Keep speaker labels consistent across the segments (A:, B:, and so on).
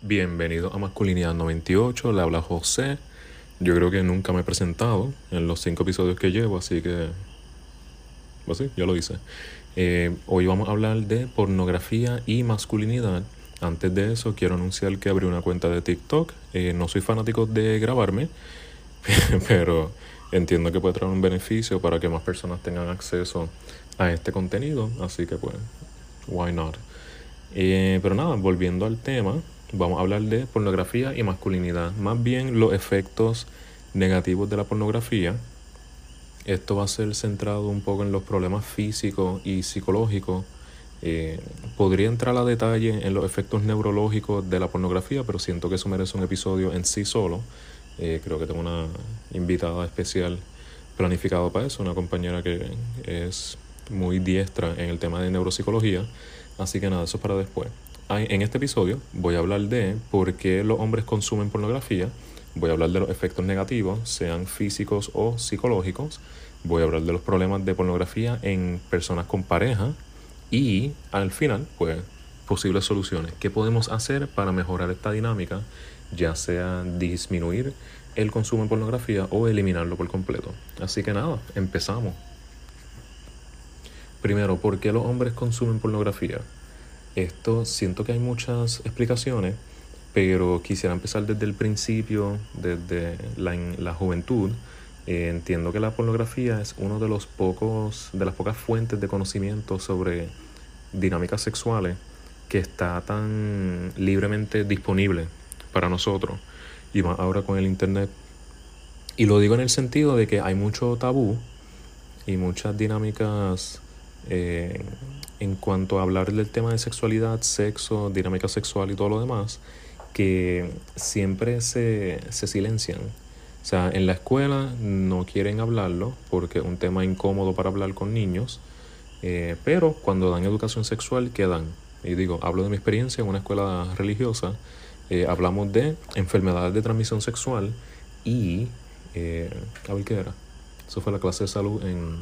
A: Bienvenido a Masculinidad 98, le habla José. Yo creo que nunca me he presentado en los cinco episodios que llevo, así que... Pues sí, ya lo hice. Eh, hoy vamos a hablar de pornografía y masculinidad. Antes de eso, quiero anunciar que abrí una cuenta de TikTok. Eh, no soy fanático de grabarme, pero entiendo que puede traer un beneficio para que más personas tengan acceso a este contenido. Así que pues, why not? Eh, pero nada, volviendo al tema, vamos a hablar de pornografía y masculinidad. Más bien los efectos negativos de la pornografía. Esto va a ser centrado un poco en los problemas físicos y psicológicos. Eh, podría entrar a detalle en los efectos neurológicos de la pornografía, pero siento que eso merece un episodio en sí solo. Eh, creo que tengo una invitada especial planificada para eso, una compañera que es muy diestra en el tema de neuropsicología. Así que nada, eso es para después. En este episodio voy a hablar de por qué los hombres consumen pornografía, voy a hablar de los efectos negativos, sean físicos o psicológicos, voy a hablar de los problemas de pornografía en personas con pareja y al final, pues, posibles soluciones. ¿Qué podemos hacer para mejorar esta dinámica? Ya sea disminuir el consumo de pornografía o eliminarlo por completo. Así que nada, empezamos. Primero, ¿por qué los hombres consumen pornografía? Esto siento que hay muchas explicaciones, pero quisiera empezar desde el principio, desde la, la juventud. Eh, entiendo que la pornografía es uno de los pocos, de las pocas fuentes de conocimiento sobre dinámicas sexuales que está tan libremente disponible para nosotros y más ahora con el internet. Y lo digo en el sentido de que hay mucho tabú y muchas dinámicas eh, en cuanto a hablar del tema de sexualidad, sexo, dinámica sexual y todo lo demás, que siempre se, se silencian. O sea, en la escuela no quieren hablarlo porque es un tema incómodo para hablar con niños, eh, pero cuando dan educación sexual quedan. Y digo, hablo de mi experiencia en una escuela religiosa, eh, hablamos de enfermedades de transmisión sexual y, eh, a ver qué era, eso fue la clase de salud en,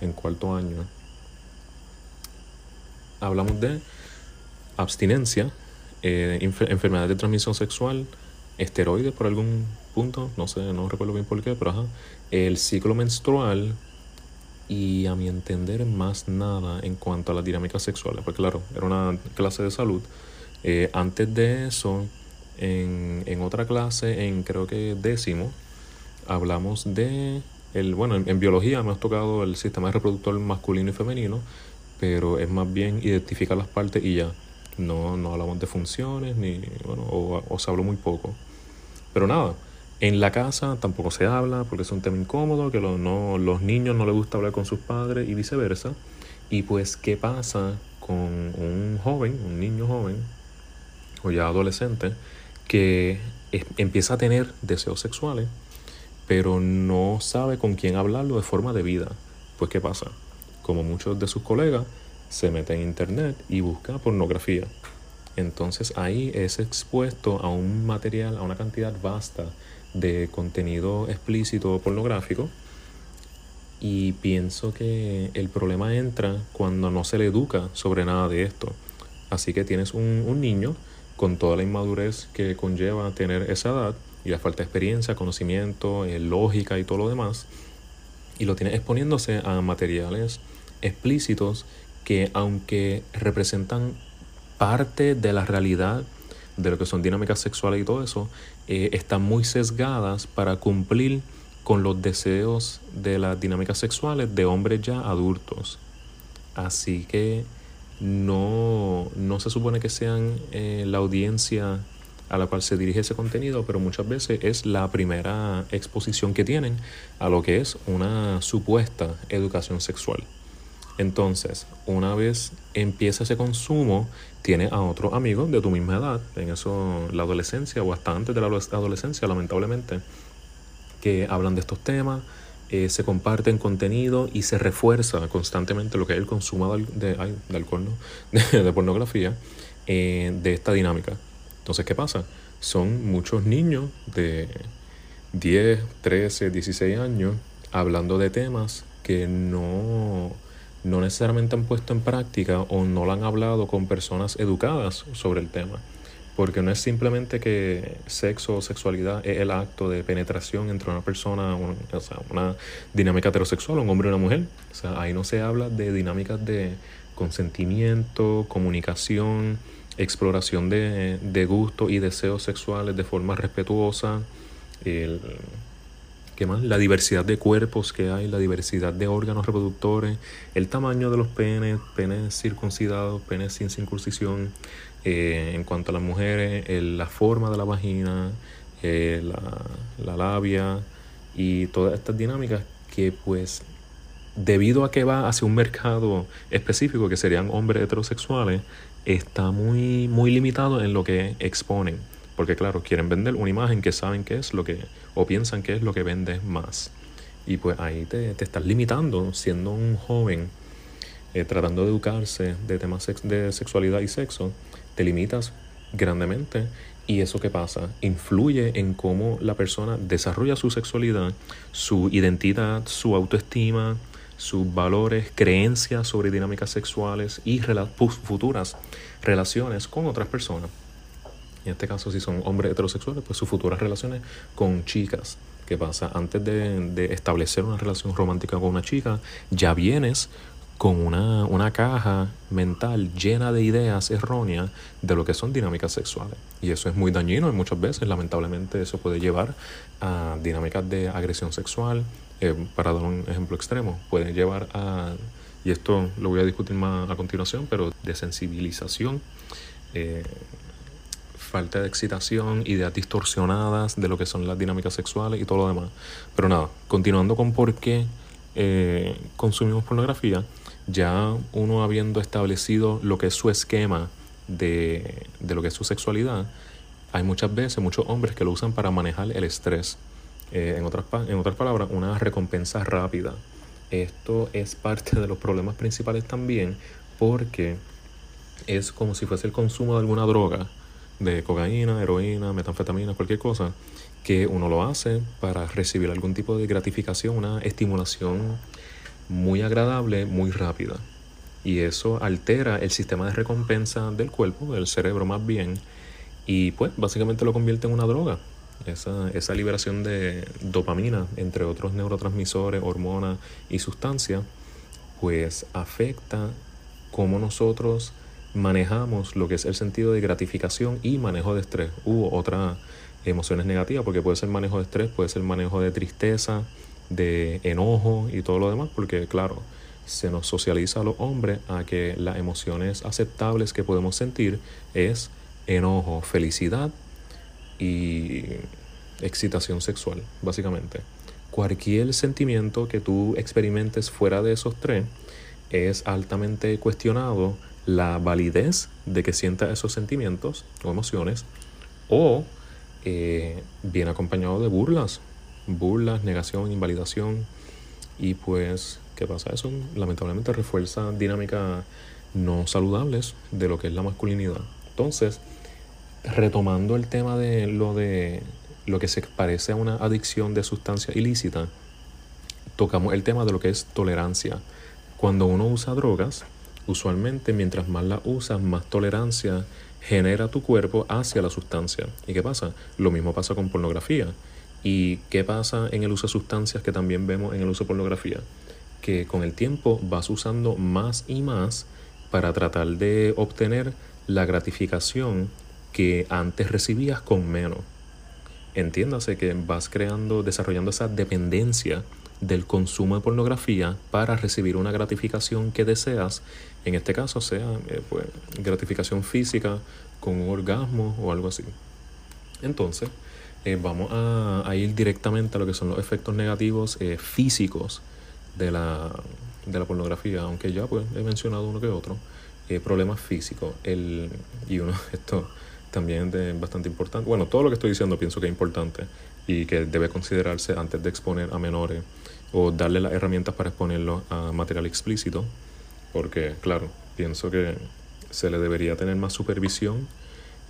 A: en cuarto año hablamos de abstinencia, eh, enfermedad de transmisión sexual, esteroides por algún punto, no sé, no recuerdo bien por qué, pero ajá, el ciclo menstrual y a mi entender más nada en cuanto a las dinámicas sexuales, porque claro, era una clase de salud. Eh, antes de eso, en, otra clase, en creo que décimo, hablamos de, el, bueno, en, en biología hemos tocado el sistema reproductor masculino y femenino, pero es más bien identificar las partes y ya. No, no hablamos de funciones, ni, bueno, o, se habló muy poco. Pero nada, en la casa tampoco se habla porque es un tema incómodo, que los, no, los niños no les gusta hablar con sus padres y viceversa. Y pues, ¿qué pasa con un joven, un niño joven, o ya adolescente, que empieza a tener deseos sexuales, pero no sabe con quién hablarlo de forma debida? Pues, ¿qué pasa? Como muchos de sus colegas, se mete en internet y busca pornografía. Entonces ahí es expuesto a un material, a una cantidad vasta de contenido explícito pornográfico. Y pienso que el problema entra cuando no se le educa sobre nada de esto. Así que tienes un, niño con toda la inmadurez que conlleva tener esa edad y la falta de experiencia, conocimiento, eh, lógica y todo lo demás. Y lo tienes exponiéndose a materiales explícitos que aunque representan parte de la realidad de lo que son dinámicas sexuales y todo eso, eh, están muy sesgadas para cumplir con los deseos de las dinámicas sexuales de hombres ya adultos. Así que no, no se supone que sean eh, la audiencia a la cual se dirige ese contenido, pero muchas veces es la primera exposición que tienen a lo que es una supuesta educación sexual. Entonces, una vez empieza ese consumo, tiene a otros amigos de tu misma edad, en eso la adolescencia o hasta antes de la adolescencia, lamentablemente, que hablan de estos temas, eh, se comparten contenido y se refuerza constantemente lo que es el consumo de, alcohol, de, pornografía, eh, de esta dinámica. Entonces, ¿qué pasa? Son muchos niños de 10, 13, 16 años hablando de temas que no no necesariamente han puesto en práctica o no lo han hablado con personas educadas sobre el tema. Porque no es simplemente que sexo o sexualidad es el acto de penetración entre una persona, o sea, una dinámica heterosexual, un hombre y una mujer. O sea, ahí no se habla de dinámicas de consentimiento, comunicación, exploración de, de gustos y deseos sexuales de forma respetuosa. ¿Qué más? La diversidad de cuerpos que hay, la diversidad de órganos reproductores, el tamaño de los penes, penes circuncidados, penes sin circuncisión, eh, en cuanto a las mujeres, la forma de la vagina, eh, la, la labia y todas estas dinámicas que pues debido a que va hacia un mercado específico que serían hombres heterosexuales, está muy, muy limitado en lo que exponen. Porque claro, quieren vender una imagen que saben que es lo que, o piensan que es lo que vende más. Y pues ahí te, te estás limitando siendo un joven, eh, tratando de educarse de temas de sexualidad y sexo te limitas grandemente y eso que pasa influye en cómo la persona desarrolla su sexualidad, su identidad, su autoestima, sus valores, creencias sobre dinámicas sexuales y futuras relaciones con otras personas. En este caso, si son hombres heterosexuales, pues sus futuras relaciones con chicas. ¿Qué pasa? Antes de, establecer una relación romántica con una chica, ya vienes con una, una, caja mental llena de ideas erróneas de lo que son dinámicas sexuales. Y eso es muy dañino y muchas veces, lamentablemente, eso puede llevar a dinámicas de agresión sexual. Eh, para dar un ejemplo extremo, puede llevar a, y esto lo voy a discutir más a continuación, pero de sensibilización, eh, falta de excitación, ideas distorsionadas de lo que son las dinámicas sexuales y todo lo demás. Pero nada, continuando con por qué eh, consumimos pornografía, ya uno habiendo establecido lo que es su esquema de, lo que es su sexualidad, hay muchas veces muchos hombres que lo usan para manejar el estrés. Eh, en, otras, en otras palabras, una recompensa rápida. Esto es parte de los problemas principales también porque es como si fuese el consumo de alguna droga, de cocaína, heroína, metanfetamina, cualquier cosa, que uno lo hace para recibir algún tipo de gratificación, una estimulación muy agradable, muy rápida. Y eso altera el sistema de recompensa del cuerpo, del cerebro más bien, y pues básicamente lo convierte en una droga. Esa, esa liberación de dopamina, entre otros neurotransmisores, hormonas y sustancias, pues afecta cómo nosotros manejamos lo que es el sentido de gratificación y manejo de estrés u otras emociones negativas, porque puede ser manejo de estrés, puede ser manejo de tristeza, de enojo y todo lo demás, porque claro, se nos socializa a los hombres a que las emociones aceptables que podemos sentir es enojo, felicidad y excitación sexual, básicamente. Cualquier sentimiento que tú experimentes fuera de esos tres es altamente cuestionado la validez de que sientas esos sentimientos o emociones o eh, viene acompañado de burlas burlas, negación, invalidación. Y pues, ¿qué pasa? Eso lamentablemente refuerza dinámicas no saludables de lo que es la masculinidad. Entonces, retomando el tema de lo de lo que se parece a una adicción de sustancia ilícita, tocamos el tema de lo que es tolerancia. Cuando uno usa drogas, usualmente mientras más la usas, más tolerancia genera tu cuerpo hacia la sustancia. ¿Y qué pasa? Lo mismo pasa con pornografía. ¿Y qué pasa en el uso de sustancias que también vemos en el uso de pornografía? Que con el tiempo vas usando más y más para tratar de obtener la gratificación que antes recibías con menos. Entiéndase que vas creando, desarrollando esa dependencia del consumo de pornografía para recibir una gratificación que deseas, en este caso sea eh, pues, gratificación física con un orgasmo o algo así. Entonces, eh, vamos a, ir directamente a lo que son los efectos negativos eh, físicos de la, de la pornografía, aunque ya pues he mencionado uno que otro, problemas físicos. El, y uno, esto también es bastante importante. Bueno, todo lo que estoy diciendo pienso que es importante y que debe considerarse antes de exponer a menores o darle las herramientas para exponerlo a material explícito, porque claro, pienso que se le debería tener más supervisión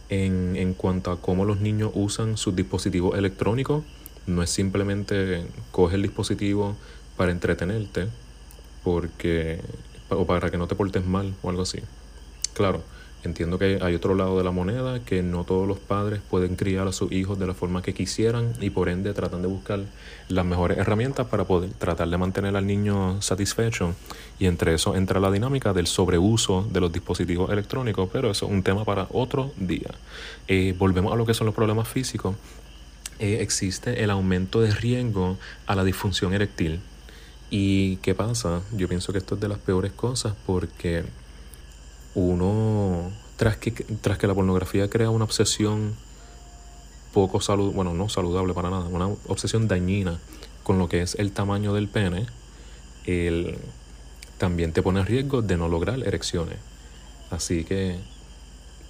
A: en, en cuanto a cómo los niños usan sus dispositivos electrónicos. No es simplemente coge el dispositivo para entretenerte porque, o para que no te portes mal o algo así. Claro, Entiendo que hay otro lado de la moneda, que no todos los padres pueden criar a sus hijos de la forma que quisieran y por ende tratan de buscar las mejores herramientas para poder tratar de mantener al niño satisfecho. Y entre eso entra la dinámica del sobreuso de los dispositivos electrónicos, pero eso es un tema para otro día. Eh, volvemos a lo que son los problemas físicos. Eh, existe el aumento de riesgo a la disfunción eréctil. ¿Y qué pasa? Yo pienso que esto es de las peores cosas porque uno, tras que, tras que la pornografía crea una obsesión poco saludable, bueno, no saludable para nada, una obsesión dañina con lo que es el tamaño del pene, el, también te pone en riesgo de no lograr erecciones. Así que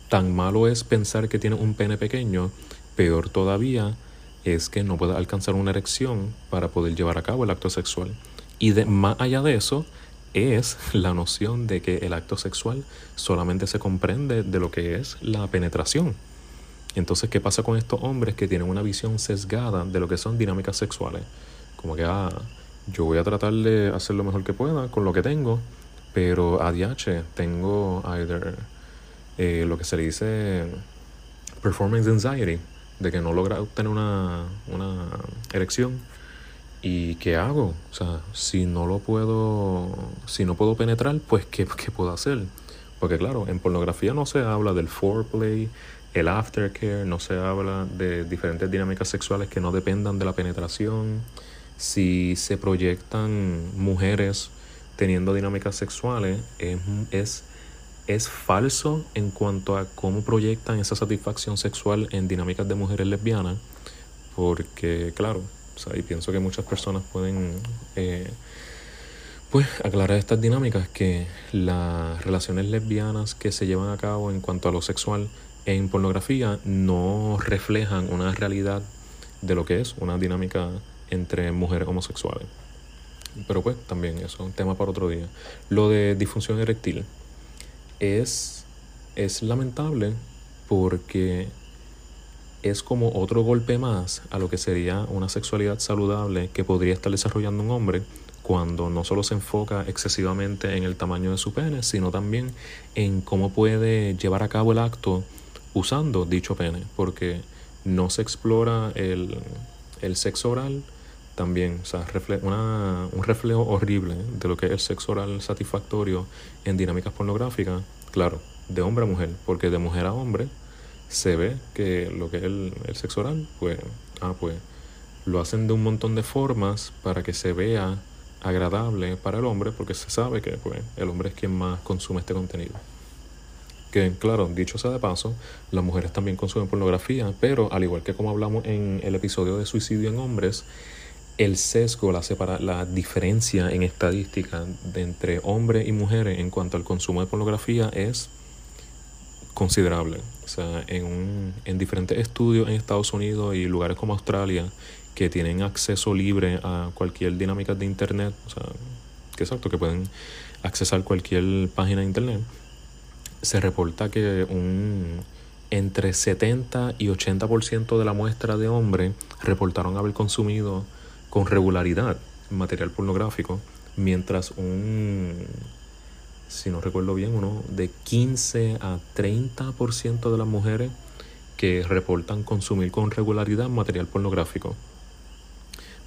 A: tan malo es pensar que tienes un pene pequeño, peor todavía es que no puedas alcanzar una erección para poder llevar a cabo el acto sexual. Y de, más allá de eso, es la noción de que el acto sexual solamente se comprende de lo que es la penetración. Entonces, ¿qué pasa con estos hombres que tienen una visión sesgada de lo que son dinámicas sexuales? Como que, ah, yo voy a tratar de hacer lo mejor que pueda con lo que tengo, pero ADH tengo either eh, lo que se le dice performance anxiety, de que no logra obtener una, una erección ¿Y qué hago? O sea, si no lo puedo, si no puedo penetrar, pues ¿qué, ¿qué, puedo hacer? Porque claro, en pornografía no se habla del foreplay, el aftercare, no se habla de diferentes dinámicas sexuales que no dependan de la penetración. Si se proyectan mujeres teniendo dinámicas sexuales, es, es, es falso en cuanto a cómo proyectan esa satisfacción sexual en dinámicas de mujeres lesbianas. Porque, claro, y pienso que muchas personas pueden eh, pues aclarar estas dinámicas que las relaciones lesbianas que se llevan a cabo en cuanto a lo sexual en pornografía no reflejan una realidad de lo que es una dinámica entre mujeres homosexuales. Pero pues también eso es un tema para otro día. Lo de disfunción eréctil es, es lamentable porque es como otro golpe más a lo que sería una sexualidad saludable que podría estar desarrollando un hombre cuando no solo se enfoca excesivamente en el tamaño de su pene, sino también en cómo puede llevar a cabo el acto usando dicho pene, porque no se explora el, sexo oral también, o sea, un reflejo horrible de lo que es el sexo oral satisfactorio en dinámicas pornográficas, claro, de hombre a mujer, porque de mujer a hombre se ve que lo que es el, sexo oral, pues, ah, pues, lo hacen de un montón de formas para que se vea agradable para el hombre, porque se sabe que pues, el hombre es quien más consume este contenido. Que, claro, dicho sea de paso, las mujeres también consumen pornografía, pero al igual que como hablamos en el episodio de suicidio en hombres, el sesgo, la, separa, la diferencia en estadística de entre hombres y mujeres en cuanto al consumo de pornografía es considerable. O sea, en, un, en diferentes estudios en Estados Unidos y lugares como Australia que tienen acceso libre a cualquier dinámica de Internet, o sea, que exacto, que pueden accesar cualquier página de Internet, se reporta que un entre 70 y 80% de la muestra de hombres reportaron haber consumido con regularidad material pornográfico, mientras un si no recuerdo bien, uno de 15 a 30% de las mujeres que reportan consumir con regularidad material pornográfico.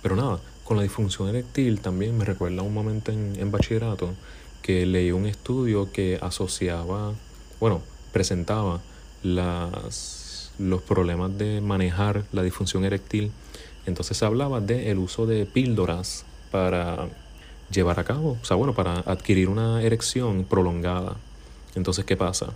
A: Pero nada, con la disfunción eréctil también me recuerda un momento en, en bachillerato que leí un estudio que asociaba, bueno, presentaba las, los problemas de manejar la disfunción eréctil. Entonces hablaba del el uso de píldoras para llevar a cabo, o sea, bueno, para adquirir una erección prolongada. Entonces, ¿qué pasa?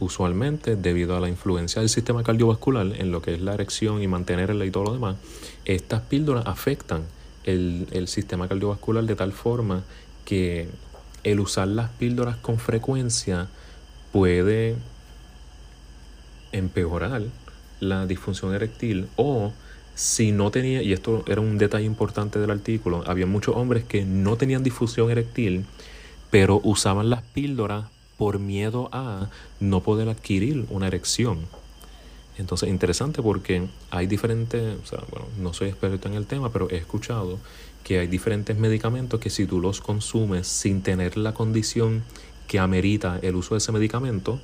A: Usualmente, debido a la influencia del sistema cardiovascular en lo que es la erección y mantenerla y todo lo demás, estas píldoras afectan el, el sistema cardiovascular de tal forma que el usar las píldoras con frecuencia puede empeorar la disfunción eréctil o si no tenía, y esto era un detalle importante del artículo, había muchos hombres que no tenían difusión eréctil, pero usaban las píldoras por miedo a no poder adquirir una erección. Entonces, interesante porque hay diferentes, o sea, bueno, no soy experto en el tema, pero he escuchado que hay diferentes medicamentos que si tú los consumes sin tener la condición que amerita el uso de ese medicamento,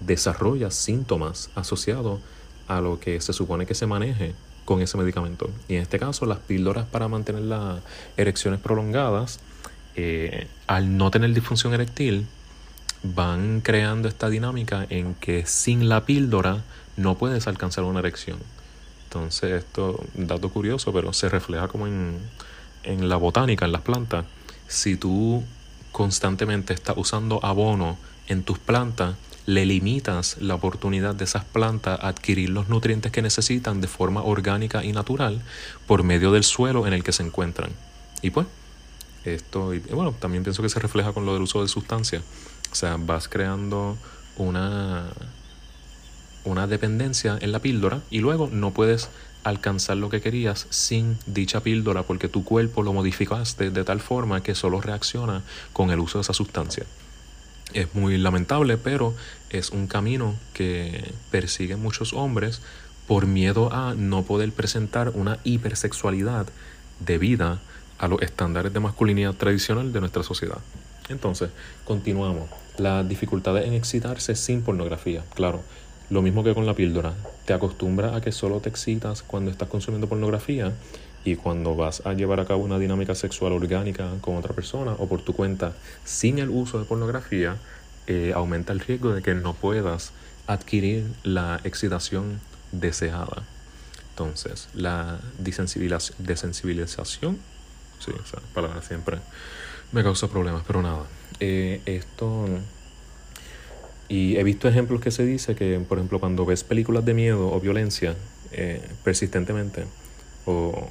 A: desarrolla síntomas asociados a lo que se supone que se maneje con ese medicamento. Y en este caso, las píldoras para mantener las erecciones prolongadas, eh, al no tener disfunción eréctil, van creando esta dinámica en que sin la píldora no puedes alcanzar una erección. Entonces, esto, dato curioso, pero se refleja como en, en la botánica, en las plantas. Si tú constantemente estás usando abono en tus plantas, le limitas la oportunidad de esas plantas a adquirir los nutrientes que necesitan de forma orgánica y natural por medio del suelo en el que se encuentran. Y pues, esto, y bueno, también pienso que se refleja con lo del uso de sustancias. O sea, vas creando una, una dependencia en la píldora y luego no puedes alcanzar lo que querías sin dicha píldora porque tu cuerpo lo modificaste de tal forma que solo reacciona con el uso de esa sustancia. Es muy lamentable, pero es un camino que persiguen muchos hombres por miedo a no poder presentar una hipersexualidad debida a los estándares de masculinidad tradicional de nuestra sociedad. Entonces, continuamos. Las dificultades en excitarse sin pornografía. Claro, lo mismo que con la píldora. Te acostumbras a que solo te excitas cuando estás consumiendo pornografía y cuando vas a llevar a cabo una dinámica sexual orgánica con otra persona o por tu cuenta sin el uso de pornografía, eh, aumenta el riesgo de que no puedas adquirir la excitación deseada. Entonces, la desensibilización, sí, esa palabra siempre me causa problemas, pero nada. Eh, esto. Y he visto ejemplos que se dice que, por ejemplo, cuando ves películas de miedo o violencia eh, persistentemente, o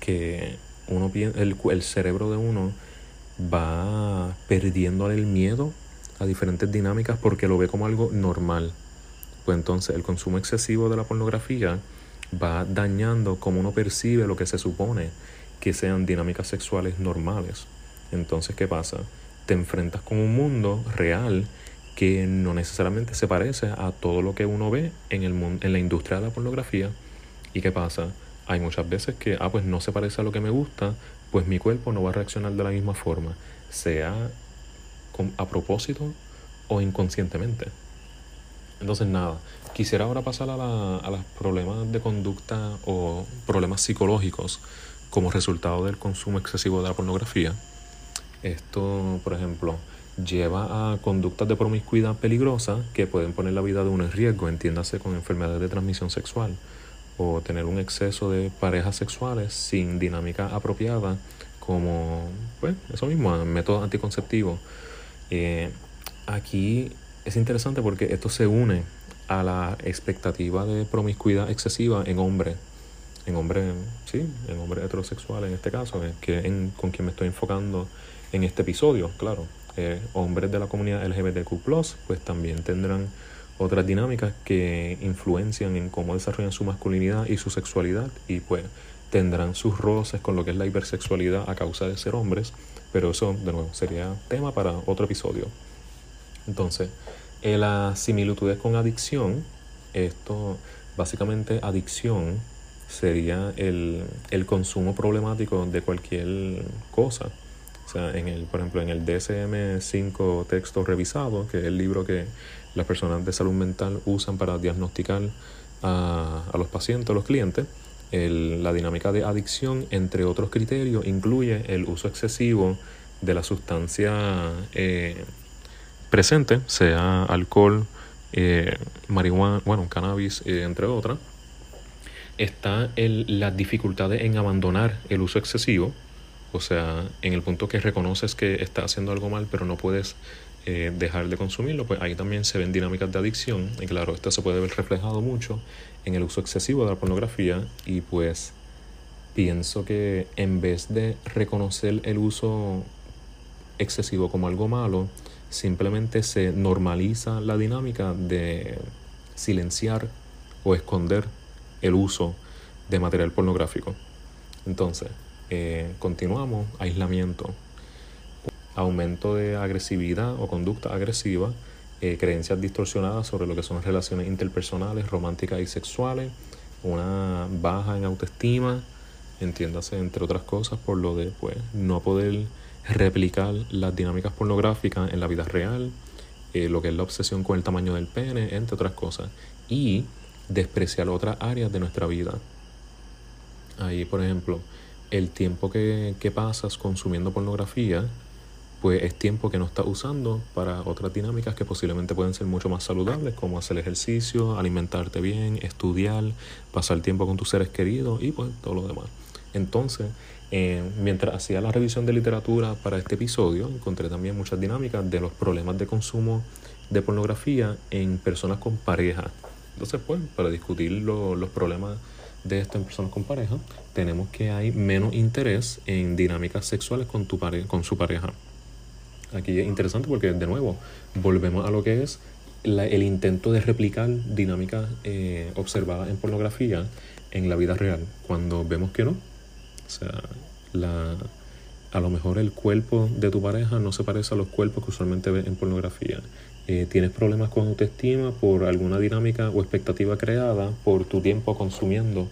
A: que uno el, el cerebro de uno va perdiendo el miedo a diferentes dinámicas porque lo ve como algo normal. Pues entonces el consumo excesivo de la pornografía va dañando como uno percibe lo que se supone que sean dinámicas sexuales normales. Entonces, ¿qué pasa? Te enfrentas con un mundo real que no necesariamente se parece a todo lo que uno ve en, el mundo, en la industria de la pornografía. ¿Y qué pasa? Hay muchas veces que, ah, pues no se parece a lo que me gusta, pues mi cuerpo no va a reaccionar de la misma forma, sea a propósito o inconscientemente. Entonces, nada, quisiera ahora pasar a, la, a los problemas de conducta o problemas psicológicos como resultado del consumo excesivo de la pornografía. Esto, por ejemplo, lleva a conductas de promiscuidad peligrosas que pueden poner la vida de uno en riesgo, entiéndase con enfermedades de transmisión sexual o tener un exceso de parejas sexuales sin dinámica apropiada como, pues, eso mismo, métodos anticonceptivos. Eh, aquí es interesante porque esto se une a la expectativa de promiscuidad excesiva en hombres, en hombres, sí, en hombres heterosexuales en este caso, que en, con quien me estoy enfocando en este episodio, claro. Eh, hombres de la comunidad LGBTQ, pues también tendrán otras dinámicas que influencian en cómo desarrollan su masculinidad y su sexualidad y pues tendrán sus roces con lo que es la hipersexualidad a causa de ser hombres, pero eso de nuevo sería tema para otro episodio. Entonces, en las similitudes con adicción, esto básicamente adicción sería el, el consumo problemático de cualquier cosa o sea, en el, por ejemplo, en el DSM-5 texto revisado, que es el libro que las personas de salud mental usan para diagnosticar a, a los pacientes, a los clientes, la dinámica de adicción, entre otros criterios, incluye el uso excesivo de la sustancia eh, presente, sea alcohol, eh, marihuana, bueno, cannabis, eh, entre otras. Está el, las dificultades en abandonar el uso excesivo, o sea, en el punto que reconoces que estás haciendo algo mal, pero no puedes dejar de consumirlo, pues ahí también se ven dinámicas de adicción. Y claro, esto se puede ver reflejado mucho en el uso excesivo de la pornografía. Y pues pienso que en vez de reconocer el uso excesivo como algo malo, simplemente se normaliza la dinámica de silenciar o esconder el uso de material pornográfico. Entonces, eh, continuamos, aislamiento, aumento de agresividad o conducta agresiva, eh, creencias distorsionadas sobre lo que son relaciones interpersonales, románticas y sexuales, una baja en autoestima, entiéndase entre otras cosas por lo de pues, no poder replicar las dinámicas pornográficas en la vida real, eh, lo que es la obsesión con el tamaño del pene, entre otras cosas, y despreciar otras áreas de nuestra vida. Ahí, por ejemplo, el tiempo que, que pasas consumiendo pornografía, pues es tiempo que no estás usando para otras dinámicas que posiblemente pueden ser mucho más saludables, como hacer ejercicio, alimentarte bien, estudiar, pasar tiempo con tus seres queridos y pues todo lo demás. Entonces, eh, mientras hacía la revisión de literatura para este episodio, encontré también muchas dinámicas de los problemas de consumo de pornografía en personas con pareja. Entonces, pues, para discutir los problemas de esto en personas con pareja, tenemos que hay menos interés en dinámicas sexuales con, tu pare con su pareja. Aquí es interesante porque, de nuevo, volvemos a lo que es el intento de replicar dinámicas eh, observadas en pornografía en la vida real, cuando vemos que no, o sea, la, a lo mejor el cuerpo de tu pareja no se parece a los cuerpos que usualmente ves en pornografía. Eh, tienes problemas con autoestima por alguna dinámica o expectativa creada por tu tiempo consumiendo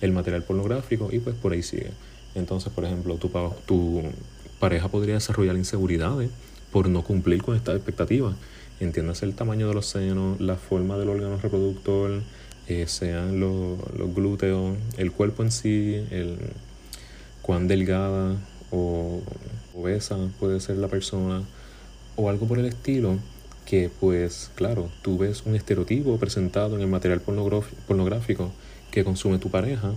A: el material pornográfico y pues por ahí sigue. Entonces, por ejemplo, tu, tu pareja podría desarrollar inseguridades por no cumplir con estas expectativas. Entiendas el tamaño de los senos, la forma del órgano reproductor, eh, sean los, los glúteos, el cuerpo en sí, el, cuán delgada o obesa puede ser la persona o algo por el estilo que pues claro, tú ves un estereotipo presentado en el material pornográfico que consume tu pareja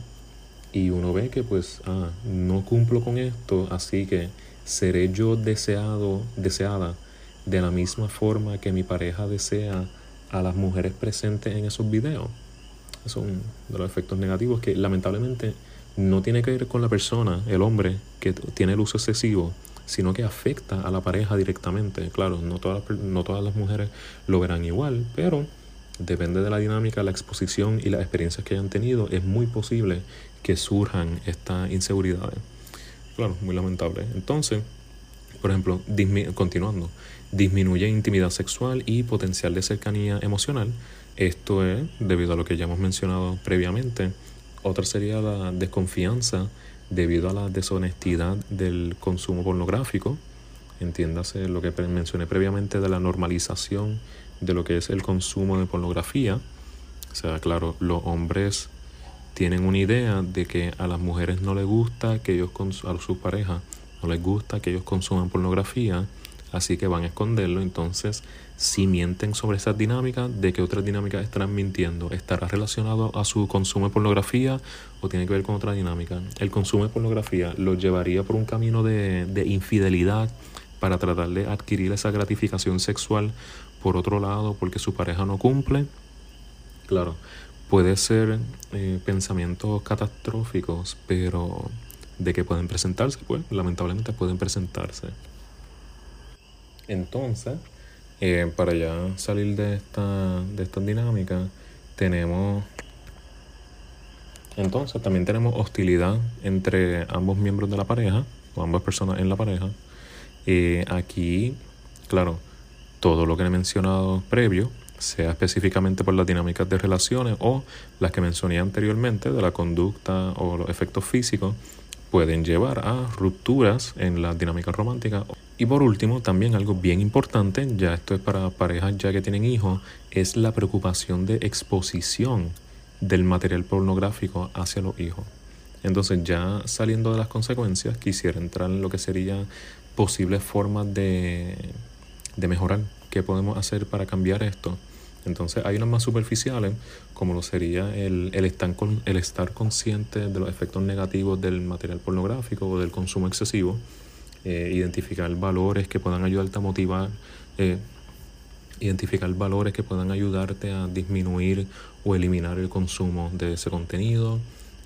A: y uno ve que pues ah, no cumplo con esto, así que seré yo deseado, deseada de la misma forma que mi pareja desea a las mujeres presentes en esos videos. Esos son de los efectos negativos que lamentablemente no tiene que ver con la persona, el hombre, que tiene el uso excesivo, sino que afecta a la pareja directamente. Claro, no todas, no todas las mujeres lo verán igual, pero depende de la dinámica, la exposición y las experiencias que hayan tenido, es muy posible que surjan estas inseguridades. Claro, muy lamentable. Entonces, por ejemplo, continuando, disminuye intimidad sexual y potencial de cercanía emocional. Esto es debido a lo que ya hemos mencionado previamente otra sería la desconfianza debido a la deshonestidad del consumo pornográfico. Entiéndase lo que mencioné previamente de la normalización de lo que es el consumo de pornografía. O sea, claro, los hombres tienen una idea de que a las mujeres no les gusta que ellos, a sus parejas, no les gusta que ellos consuman pornografía así que van a esconderlo. Entonces, si mienten sobre esas dinámicas, ¿de qué otras dinámicas estarán mintiendo? ¿Estará relacionado a su consumo de pornografía o tiene que ver con otra dinámica? El consumo de pornografía lo llevaría por un camino de infidelidad para tratar de adquirir esa gratificación sexual por otro lado porque su pareja no cumple. Claro, puede ser eh, pensamientos catastróficos, pero de que pueden presentarse, pues lamentablemente pueden presentarse. Entonces, eh, para ya salir de esta, de esta dinámica, tenemos. Entonces, también tenemos hostilidad entre ambos miembros de la pareja, o ambas personas en la pareja. Eh, aquí, claro, todo lo que he mencionado previo, sea específicamente por las dinámicas de relaciones o las que mencioné anteriormente de la conducta o los efectos físicos, pueden llevar a rupturas en la dinámica romántica. Y por último, también algo bien importante, ya esto es para parejas ya que tienen hijos, es la preocupación de exposición del material pornográfico hacia los hijos. Entonces ya saliendo de las consecuencias, quisiera entrar en lo que sería posibles formas de, de mejorar. ¿Qué podemos hacer para cambiar esto? Entonces hay unas más superficiales, como lo sería el, el, estar, con, el estar consciente de los efectos negativos del material pornográfico o del consumo excesivo, eh, identificar valores que puedan ayudarte a motivar, eh, identificar valores que puedan ayudarte a disminuir o eliminar el consumo de ese contenido,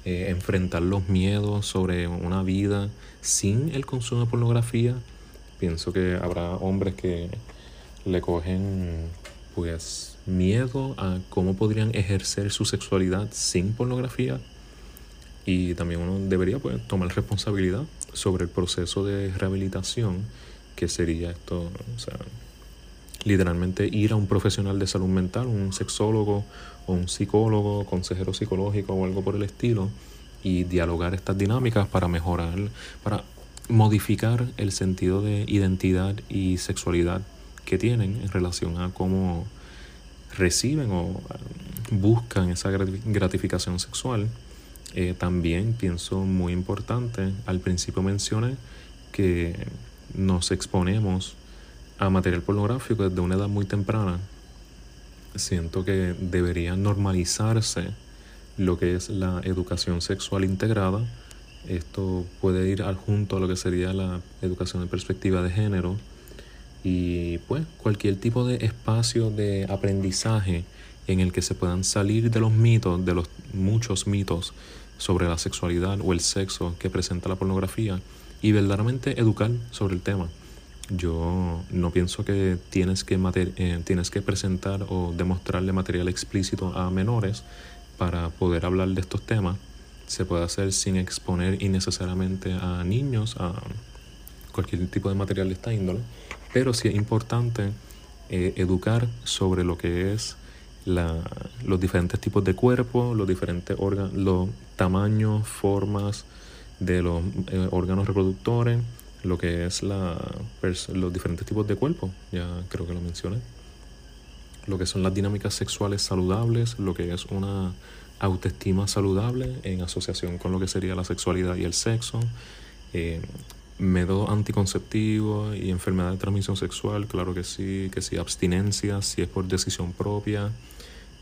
A: eh, enfrentar los miedos sobre una vida sin el consumo de pornografía. Pienso que habrá hombres que le cogen pues miedo a cómo podrían ejercer su sexualidad sin pornografía. Y también uno debería pues, tomar responsabilidad sobre el proceso de rehabilitación que sería esto, o sea, literalmente ir a un profesional de salud mental, un sexólogo o un psicólogo, consejero psicológico o algo por el estilo y dialogar estas dinámicas para mejorar, para modificar el sentido de identidad y sexualidad que tienen en relación a cómo reciben o buscan esa gratificación sexual. Eh, también pienso muy importante, al principio mencioné que nos exponemos a material pornográfico desde una edad muy temprana. Siento que debería normalizarse lo que es la educación sexual integrada. Esto puede ir al junto a lo que sería la educación en perspectiva de género. Y pues cualquier tipo de espacio de aprendizaje en el que se puedan salir de los mitos, de los muchos mitos sobre la sexualidad o el sexo que presenta la pornografía y verdaderamente educar sobre el tema. Yo no pienso que tienes que, eh, tienes que presentar o demostrarle material explícito a menores para poder hablar de estos temas. Se puede hacer sin exponer innecesariamente a niños a cualquier tipo de material de esta índole, pero sí es importante eh, educar sobre lo que es los diferentes tipos de cuerpo, los diferentes órganos, los tamaños, formas de los eh, órganos reproductores, lo que es la, los diferentes tipos de cuerpo, ya creo que lo mencioné, lo que son las dinámicas sexuales saludables, lo que es una autoestima saludable en asociación con lo que sería la sexualidad y el sexo, eh, métodos anticonceptivos y enfermedad de transmisión sexual, claro que sí, que sí, abstinencia, si es por decisión propia,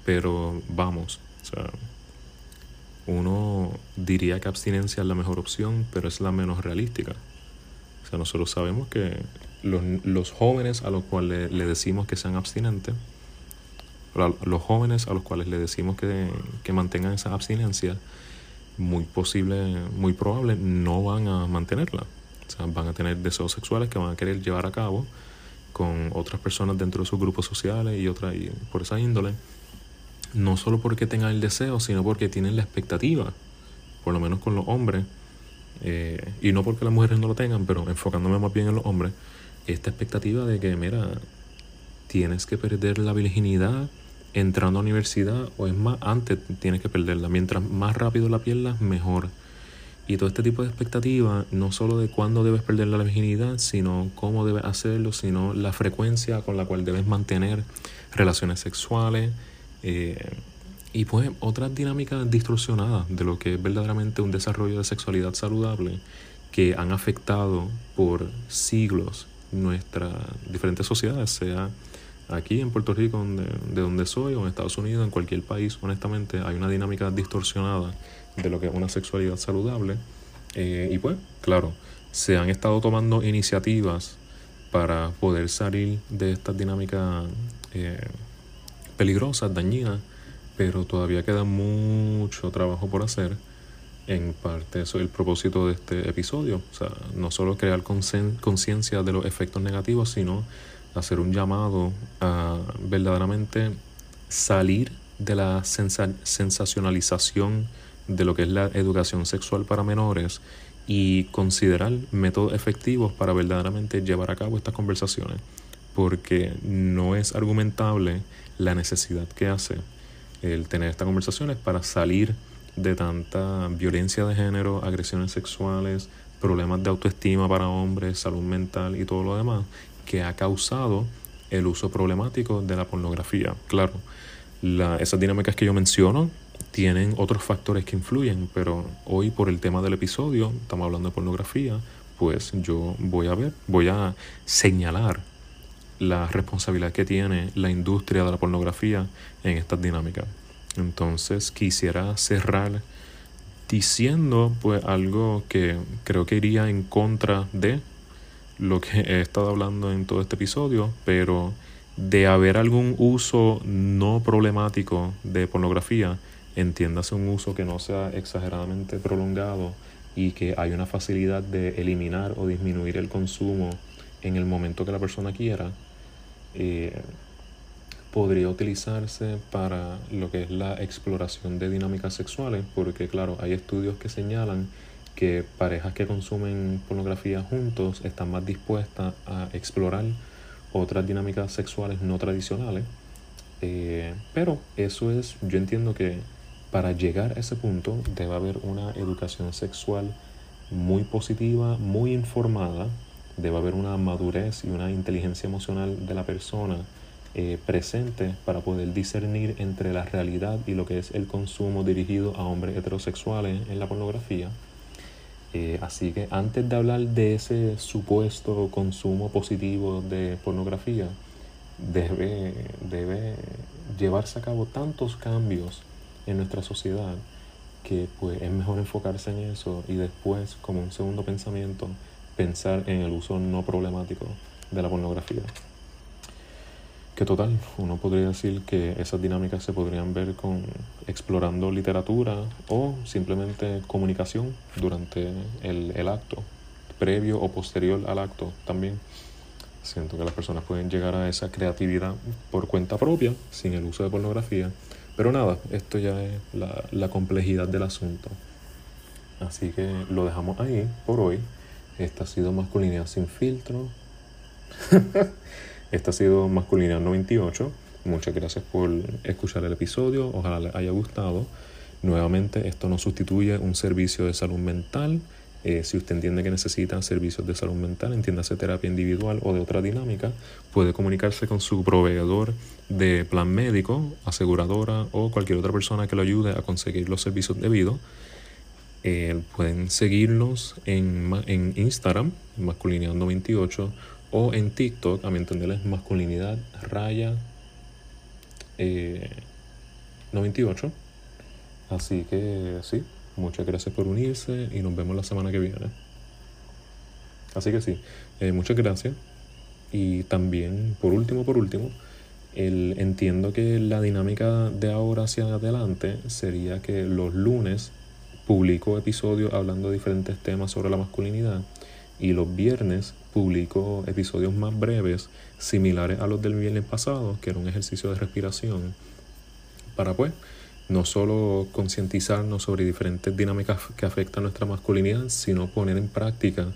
A: pero vamos, o sea, uno diría que abstinencia es la mejor opción, pero es la menos realística. O sea, nosotros sabemos que los, los jóvenes a los cuales le, decimos que sean abstinentes, los jóvenes a los cuales le decimos que, que mantengan esa abstinencia, muy posible, muy probable, no van a mantenerla. Van a tener deseos sexuales que van a querer llevar a cabo con otras personas dentro de sus grupos sociales y otra y por esa índole no solo porque tengan el deseo, sino porque tienen la expectativa, por lo menos con los hombres, eh, y no porque las mujeres no lo tengan, pero enfocándome más bien en los hombres, esta expectativa de que, mira, tienes que perder la virginidad entrando a la universidad, o es más, antes tienes que perderla. Mientras más rápido la pierdas, mejor. Y todo este tipo de expectativa, no solo de cuándo debes perder la virginidad, sino cómo debes hacerlo, sino la frecuencia con la cual debes mantener relaciones sexuales, eh, y pues otras dinámicas distorsionadas de lo que es verdaderamente un desarrollo de sexualidad saludable que han afectado por siglos nuestras diferentes sociedades, sea aquí en Puerto Rico, de donde soy, o en Estados Unidos, en cualquier país, honestamente, hay una dinámica distorsionada de lo que es una sexualidad saludable. Eh, y pues, claro, se han estado tomando iniciativas para poder salir de esta dinámica eh, peligrosas, dañinas, pero todavía queda mucho trabajo por hacer. En parte eso es el propósito de este episodio, o sea, no solo crear conciencia de los efectos negativos, sino hacer un llamado a verdaderamente salir de la sensacionalización de lo que es la educación sexual para menores y considerar métodos efectivos para verdaderamente llevar a cabo estas conversaciones, porque no es argumentable la necesidad que hace el tener estas conversaciones para salir de tanta violencia de género, agresiones sexuales, problemas de autoestima para hombres, salud mental y todo lo demás que ha causado el uso problemático de la pornografía. Claro, esas dinámicas que yo menciono tienen otros factores que influyen, pero hoy por el tema del episodio, estamos hablando de pornografía, pues yo voy a ver, voy a señalar la responsabilidad que tiene la industria de la pornografía en estas dinámicas. Entonces quisiera cerrar diciendo pues algo que creo que iría en contra de lo que he estado hablando en todo este episodio, pero de haber algún uso no problemático de pornografía, entiéndase un uso que no sea exageradamente prolongado y que hay una facilidad de eliminar o disminuir el consumo en el momento que la persona quiera, eh, podría utilizarse para lo que es la exploración de dinámicas sexuales, porque claro, hay estudios que señalan que parejas que consumen pornografía juntos están más dispuestas a explorar otras dinámicas sexuales no tradicionales. Eh, pero eso es, yo entiendo que para llegar a ese punto debe haber una educación sexual muy positiva, muy informada, debe haber una madurez y una inteligencia emocional de la persona eh, presente para poder discernir entre la realidad y lo que es el consumo dirigido a hombres heterosexuales en la pornografía. Eh, así que antes de hablar de ese supuesto consumo positivo de pornografía, debe, debe llevarse a cabo tantos cambios en nuestra sociedad que pues es mejor enfocarse en eso y después como un segundo pensamiento pensar en el uso no problemático de la pornografía. Que total, uno podría decir que esas dinámicas se podrían ver con explorando literatura o simplemente comunicación durante el, el acto, previo o posterior al acto también. Siento que las personas pueden llegar a esa creatividad por cuenta propia, sin el uso de pornografía. Pero nada, esto ya es la, la complejidad del asunto. Así que lo dejamos ahí por hoy. Esta ha sido Masculinidad sin filtro. Esta ha sido Masculinidad 98. Muchas gracias por escuchar el episodio. Ojalá les haya gustado. Nuevamente, esto no sustituye un servicio de salud mental. Eh, si usted entiende que necesita servicios de salud mental, entiéndase terapia individual o de otra dinámica, puede comunicarse con su proveedor de plan médico, aseguradora o cualquier otra persona que lo ayude a conseguir los servicios debidos. Eh, pueden seguirnos en, en Instagram, masculinidad98, o en TikTok, a mi entender es masculinidad raya 98. Eh, Así que sí, muchas gracias por unirse y nos vemos la semana que viene. Así que sí, eh, muchas gracias. Y también, por último, por último, el, entiendo que la dinámica de ahora hacia adelante sería que los lunes publico episodios hablando de diferentes temas sobre la masculinidad y los viernes publico episodios más breves similares a los del viernes pasado, que era un ejercicio de respiración, para pues no solo concientizarnos sobre diferentes dinámicas que afectan nuestra masculinidad, sino poner en práctica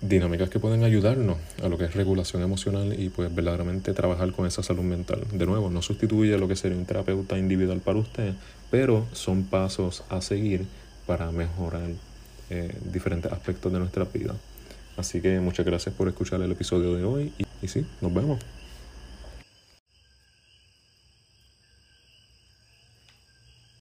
A: dinámicas que pueden ayudarnos a lo que es regulación emocional y pues verdaderamente trabajar con esa salud mental. De nuevo, no sustituye lo que sería un terapeuta individual para usted, pero son pasos a seguir para mejorar eh, diferentes aspectos de nuestra vida. Así que muchas gracias por escuchar el episodio de hoy y, y sí, nos vemos.